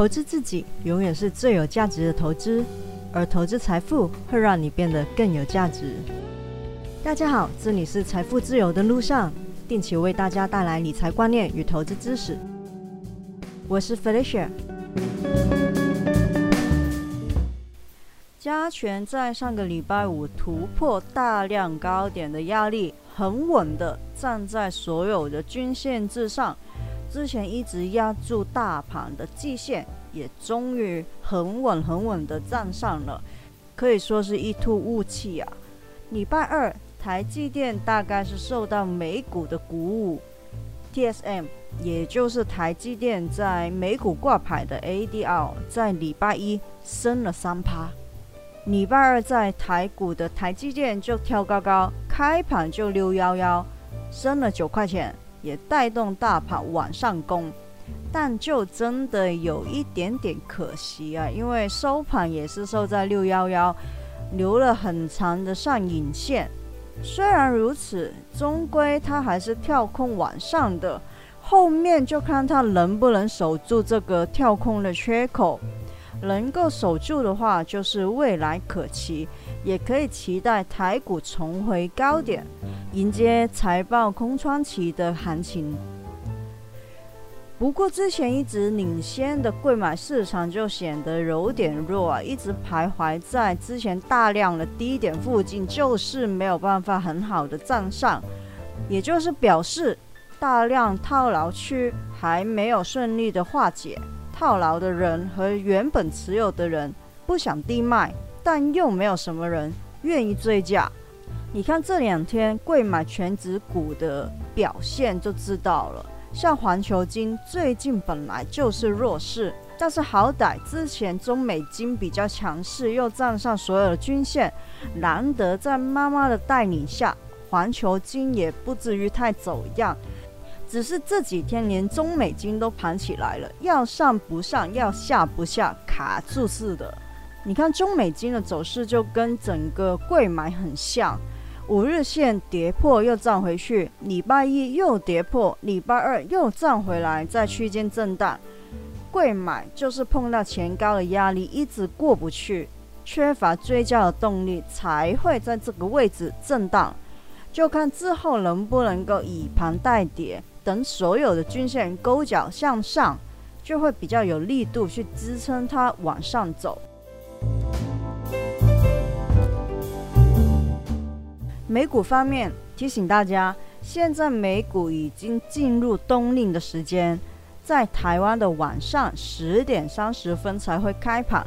投资自己永远是最有价值的投资，而投资财富会让你变得更有价值。大家好，这里是财富自由的路上，定期为大家带来理财观念与投资知识。我是 Felicia。加权在上个礼拜五突破大量高点的压力，很稳的站在所有的均线之上。之前一直压住大盘的季线，也终于很稳很稳的站上了，可以说是一吐雾气啊。礼拜二，台积电大概是受到美股的鼓舞，TSM 也就是台积电在美股挂牌的 ADR，在礼拜一升了三趴。礼拜二在台股的台积电就跳高高，开盘就六幺幺，升了九块钱，也带动大盘往上攻。但就真的有一点点可惜啊，因为收盘也是收在六幺幺，留了很长的上影线。虽然如此，终归它还是跳空往上的，后面就看它能不能守住这个跳空的缺口。能够守住的话，就是未来可期，也可以期待台股重回高点，迎接财报空窗期的行情。不过之前一直领先的贵买市场就显得有点弱啊，一直徘徊在之前大量的低点附近，就是没有办法很好的站上，也就是表示大量套牢区还没有顺利的化解。套牢的人和原本持有的人不想低卖，但又没有什么人愿意追价。你看这两天贵买全指股的表现就知道了。像环球金最近本来就是弱势，但是好歹之前中美金比较强势，又站上所有的均线，难得在妈妈的带领下，环球金也不至于太走样。只是这几天连中美金都盘起来了，要上不上，要下不下，卡住似的。你看中美金的走势就跟整个贵买很像，五日线跌破又站回去，礼拜一又跌破，礼拜二又站回来，在区间震荡。贵买就是碰到前高的压力一直过不去，缺乏追加的动力，才会在这个位置震荡。就看之后能不能够以盘带跌。等所有的均线勾脚向上，就会比较有力度去支撑它往上走。美股方面提醒大家，现在美股已经进入冬令的时间，在台湾的晚上十点三十分才会开盘，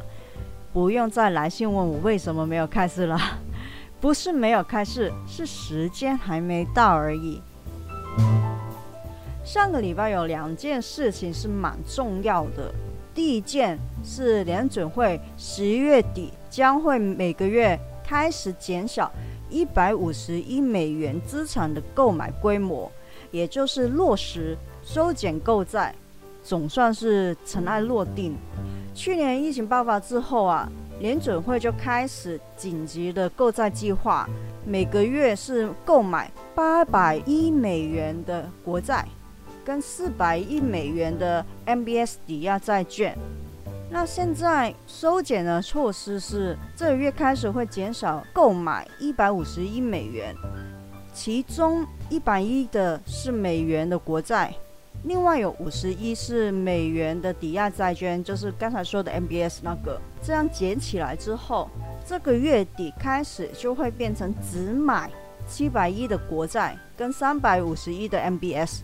不用再来信问我为什么没有开市了，不是没有开市，是时间还没到而已。上个礼拜有两件事情是蛮重要的。第一件是联准会十一月底将会每个月开始减少一百五十亿美元资产的购买规模，也就是落实收减购债，总算是尘埃落定。去年疫情爆发之后啊，联准会就开始紧急的购债计划，每个月是购买八百亿美元的国债。跟四百亿美元的 MBS 抵押债券，那现在收减的措施是这个月开始会减少购买一百五十亿美元，其中一百亿的是美元的国债，另外有五十亿是美元的抵押债券，就是刚才说的 MBS 那个。这样减起来之后，这个月底开始就会变成只买七百亿的国债跟三百五十亿的 MBS。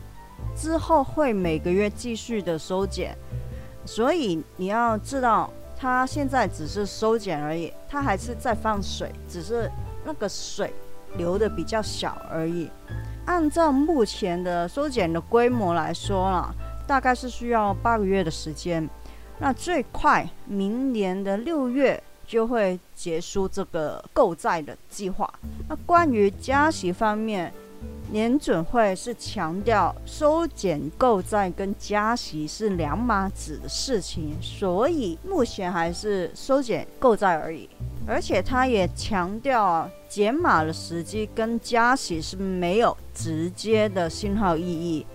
之后会每个月继续的收减，所以你要知道，它现在只是收减而已，它还是在放水，只是那个水流的比较小而已。按照目前的收减的规模来说啦，大概是需要八个月的时间，那最快明年的六月就会结束这个购债的计划。那关于加息方面，年准会是强调收减购债跟加息是两码子的事情，所以目前还是收减购债而已。而且他也强调啊，减码的时机跟加息是没有直接的信号意义。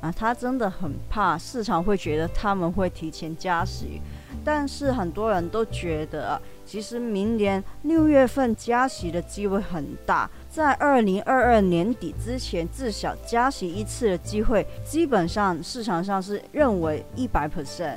啊，他真的很怕市场会觉得他们会提前加息，但是很多人都觉得，其实明年六月份加息的机会很大，在二零二二年底之前至少加息一次的机会，基本上市场上是认为一百 percent，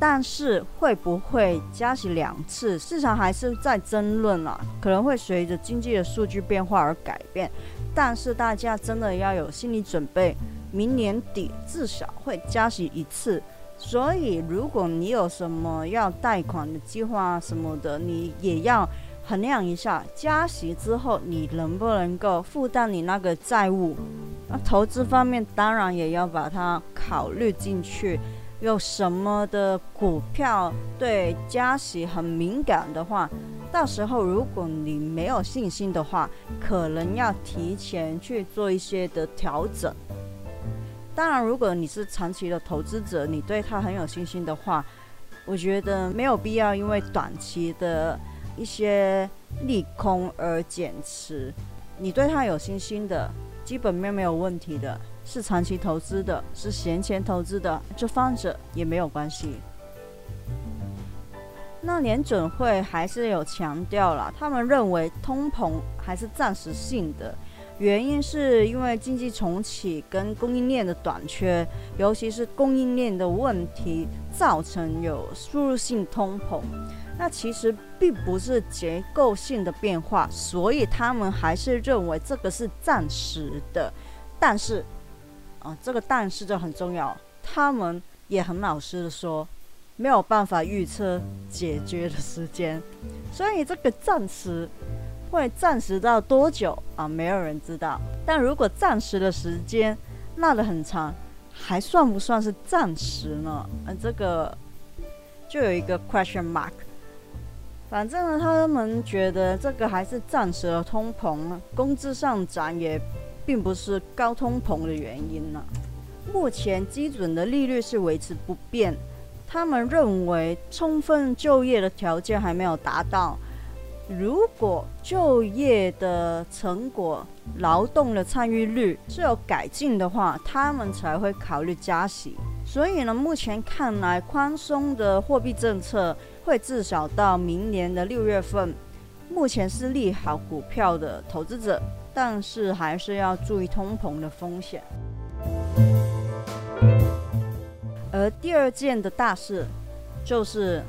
但是会不会加息两次，市场还是在争论啊，可能会随着经济的数据变化而改变，但是大家真的要有心理准备。明年底至少会加息一次，所以如果你有什么要贷款的计划什么的，你也要衡量一下加息之后你能不能够负担你那个债务。那投资方面当然也要把它考虑进去。有什么的股票对加息很敏感的话，到时候如果你没有信心的话，可能要提前去做一些的调整。当然，如果你是长期的投资者，你对它很有信心的话，我觉得没有必要因为短期的一些利空而减持。你对它有信心的，基本面没有问题的，是长期投资的，是闲钱投资的，就放着也没有关系。那联准会还是有强调了，他们认为通膨还是暂时性的。原因是因为经济重启跟供应链的短缺，尤其是供应链的问题，造成有输入性通膨。那其实并不是结构性的变化，所以他们还是认为这个是暂时的。但是，啊，这个但是就很重要，他们也很老实的说，没有办法预测解决的时间，所以这个暂时。会暂时到多久啊？没有人知道。但如果暂时的时间拉得很长，还算不算是暂时呢？呃，这个就有一个 question mark。反正呢，他们觉得这个还是暂时的通膨，工资上涨也并不是高通膨的原因呢。目前基准的利率是维持不变，他们认为充分就业的条件还没有达到。如果就业的成果、劳动的参与率是有改进的话，他们才会考虑加息。所以呢，目前看来，宽松的货币政策会至少到明年的六月份。目前是利好股票的投资者，但是还是要注意通膨的风险。而第二件的大事，就是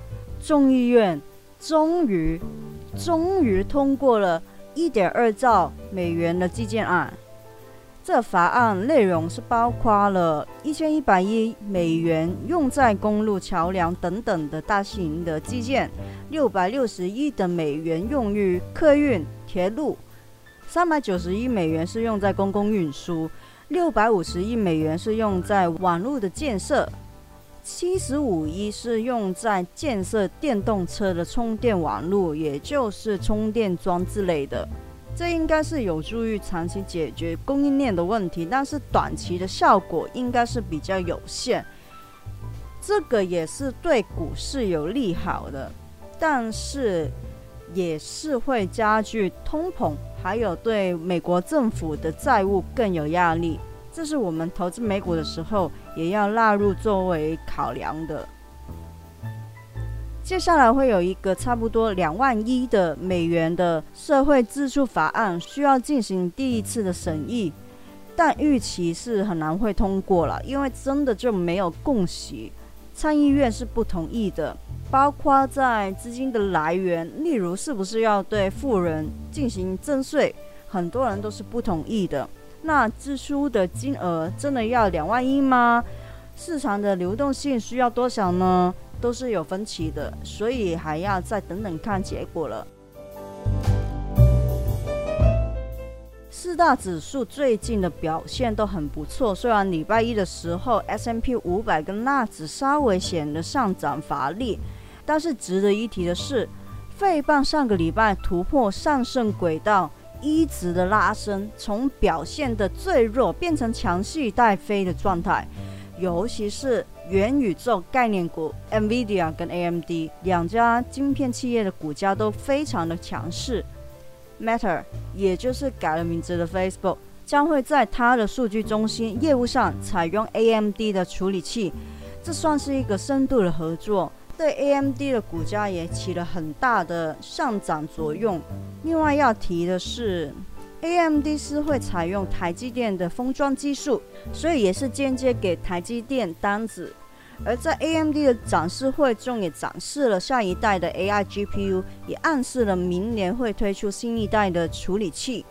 众议院终于。终于通过了1.2兆美元的基建案。这法案内容是包括了一千一百亿美元用在公路、桥梁等等的大型的基建，六百六十亿的美元用于客运、铁路，三百九十亿美元是用在公共运输，六百五十亿美元是用在网络的建设。七十五亿是用在建设电动车的充电网络，也就是充电桩之类的。这应该是有助于长期解决供应链的问题，但是短期的效果应该是比较有限。这个也是对股市有利好的，但是也是会加剧通膨，还有对美国政府的债务更有压力。这是我们投资美股的时候也要纳入作为考量的。接下来会有一个差不多两万亿的美元的社会支出法案需要进行第一次的审议，但预期是很难会通过了，因为真的就没有共识，参议院是不同意的，包括在资金的来源，例如是不是要对富人进行征税，很多人都是不同意的。那支出的金额真的要两万亿吗？市场的流动性需要多少呢？都是有分歧的，所以还要再等等看结果了。四大指数最近的表现都很不错，虽然礼拜一的时候 S M P 五百跟纳指稍微显得上涨乏力，但是值得一提的是，费半上个礼拜突破上升轨道。一直的拉升，从表现的最弱变成强势带飞的状态，尤其是元宇宙概念股 NVIDIA 跟 AMD 两家晶片企业的股价都非常的强势。Meta，也就是改了名字的 Facebook，将会在它的数据中心业务上采用 AMD 的处理器，这算是一个深度的合作，对 AMD 的股价也起了很大的上涨作用。另外要提的是，AMD 是会采用台积电的封装技术，所以也是间接给台积电单子。而在 AMD 的展示会中，也展示了下一代的 AI GPU，也暗示了明年会推出新一代的处理器。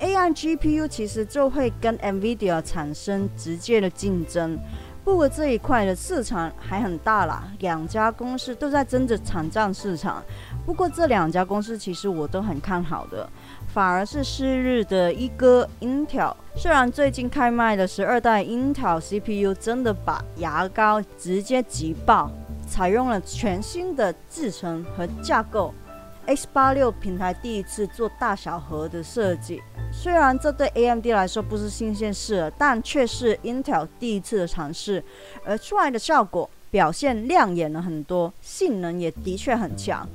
AI GPU 其实就会跟 NVIDIA 产生直接的竞争，不过这一块的市场还很大啦，两家公司都在争着抢占市场。不过这两家公司其实我都很看好的，反而是昔日的一哥 Intel，虽然最近开卖的十二代 Intel CPU 真的把牙膏直接挤爆，采用了全新的制程和架构。X 八六平台第一次做大小核的设计，虽然这对 AMD 来说不是新鲜事，但却是 Intel 第一次的尝试，而出来的效果表现亮眼了很多，性能也的确很强。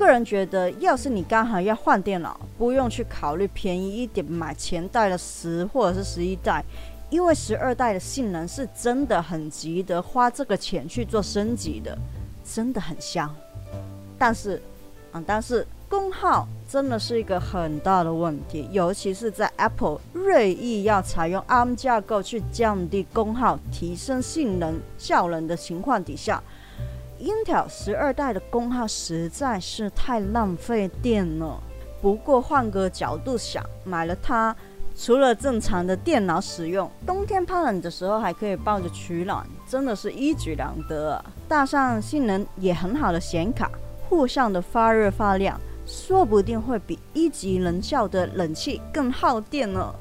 个人觉得，要是你刚好要换电脑，不用去考虑便宜一点买前代的十或者是十一代，因为十二代的性能是真的很值得花这个钱去做升级的，真的很香。但是。啊，但是功耗真的是一个很大的问题，尤其是在 Apple 锐意要采用 ARM 架构去降低功耗、提升性能效能的情况底下，Intel 十二代的功耗实在是太浪费电了。不过换个角度想，买了它，除了正常的电脑使用，冬天怕冷的时候还可以抱着取暖，真的是一举两得。搭上性能也很好的显卡。互相的发热发亮，说不定会比一级能效的冷气更耗电呢。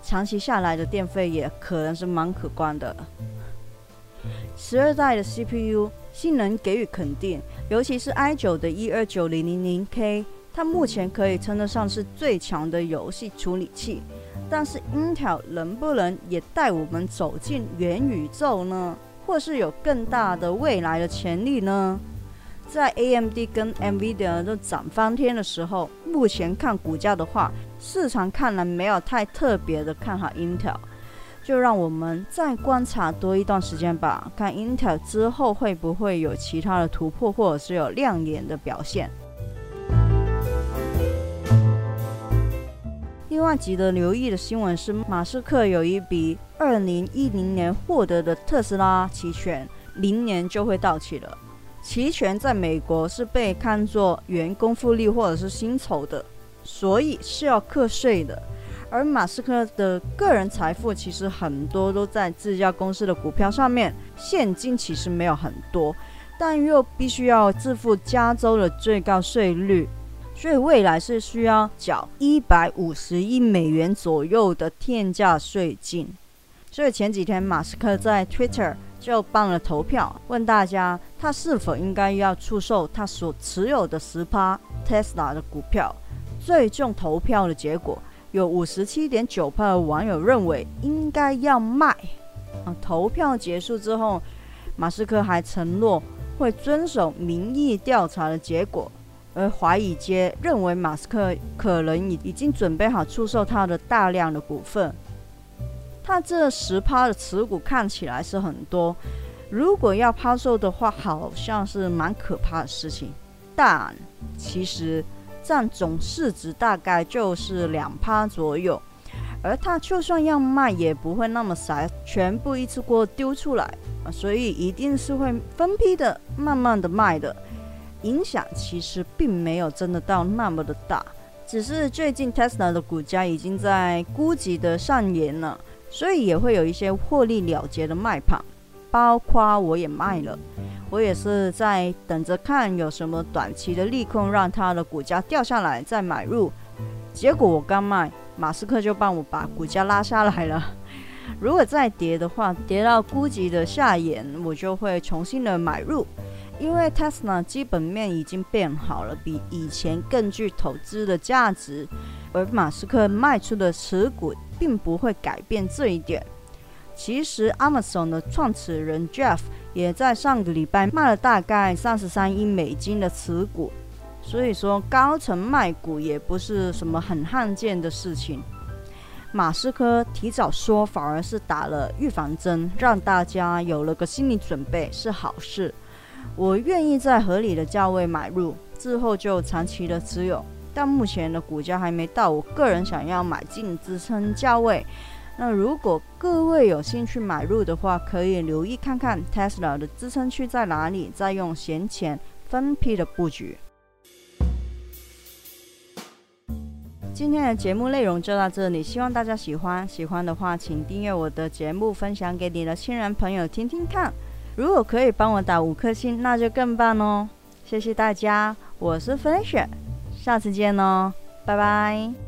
长期下来的电费也可能是蛮可观的。十二代的 CPU 性能给予肯定，尤其是 i9 的 12900K，它目前可以称得上是最强的游戏处理器。但是 Intel 能不能也带我们走进元宇宙呢？或是有更大的未来的潜力呢？在 AMD 跟 NVIDIA 都涨翻天的时候，目前看股价的话，市场看来没有太特别的看好 Intel，就让我们再观察多一段时间吧，看 Intel 之后会不会有其他的突破，或者是有亮眼的表现。另外值得留意的新闻是，马斯克有一笔2010年获得的特斯拉期权，明年就会到期了。期权在美国是被看作员工福利或者是薪酬的，所以是要课税的。而马斯克的个人财富其实很多都在自家公司的股票上面，现金其实没有很多，但又必须要支付加州的最高税率，所以未来是需要缴一百五十亿美元左右的天价税金。所以前几天马斯克在 Twitter。就办了投票，问大家他是否应该要出售他所持有的十趴 Tesla 的股票。最终投票的结果，有五十七点九趴的网友认为应该要卖。啊，投票结束之后，马斯克还承诺会遵守民意调查的结果，而华尔街认为马斯克可能已已经准备好出售他的大量的股份。他这十趴的持股看起来是很多，如果要抛售的话，好像是蛮可怕的事情。但其实占总市值大概就是两趴左右，而他就算要卖，也不会那么傻，全部一次过丢出来，所以一定是会分批的、慢慢的卖的。影响其实并没有真的到那么的大，只是最近 Tesla 的股价已经在估值的上沿了。所以也会有一些获利了结的卖盘，包括我也卖了，我也是在等着看有什么短期的利空让它的股价掉下来再买入。结果我刚卖，马斯克就帮我把股价拉下来了。如果再跌的话，跌到估值的下沿，我就会重新的买入，因为 Tesla 基本面已经变好了，比以前更具投资的价值，而马斯克卖出的持股。并不会改变这一点。其实，Amazon 的创始人 Jeff 也在上个礼拜卖了大概三十三亿美金的持股，所以说高层卖股也不是什么很罕见的事情。马斯克提早说，反而是打了预防针，让大家有了个心理准备，是好事。我愿意在合理的价位买入，之后就长期的持有。但目前的股价还没到我个人想要买进支撑价位。那如果各位有兴趣买入的话，可以留意看看 Tesla 的支撑区在哪里，再用闲钱分批的布局。今天的节目内容就到这里，希望大家喜欢。喜欢的话，请订阅我的节目，分享给你的亲人朋友听听看。如果可以帮我打五颗星，那就更棒哦！谢谢大家，我是 Felicia，下次见哦，拜拜。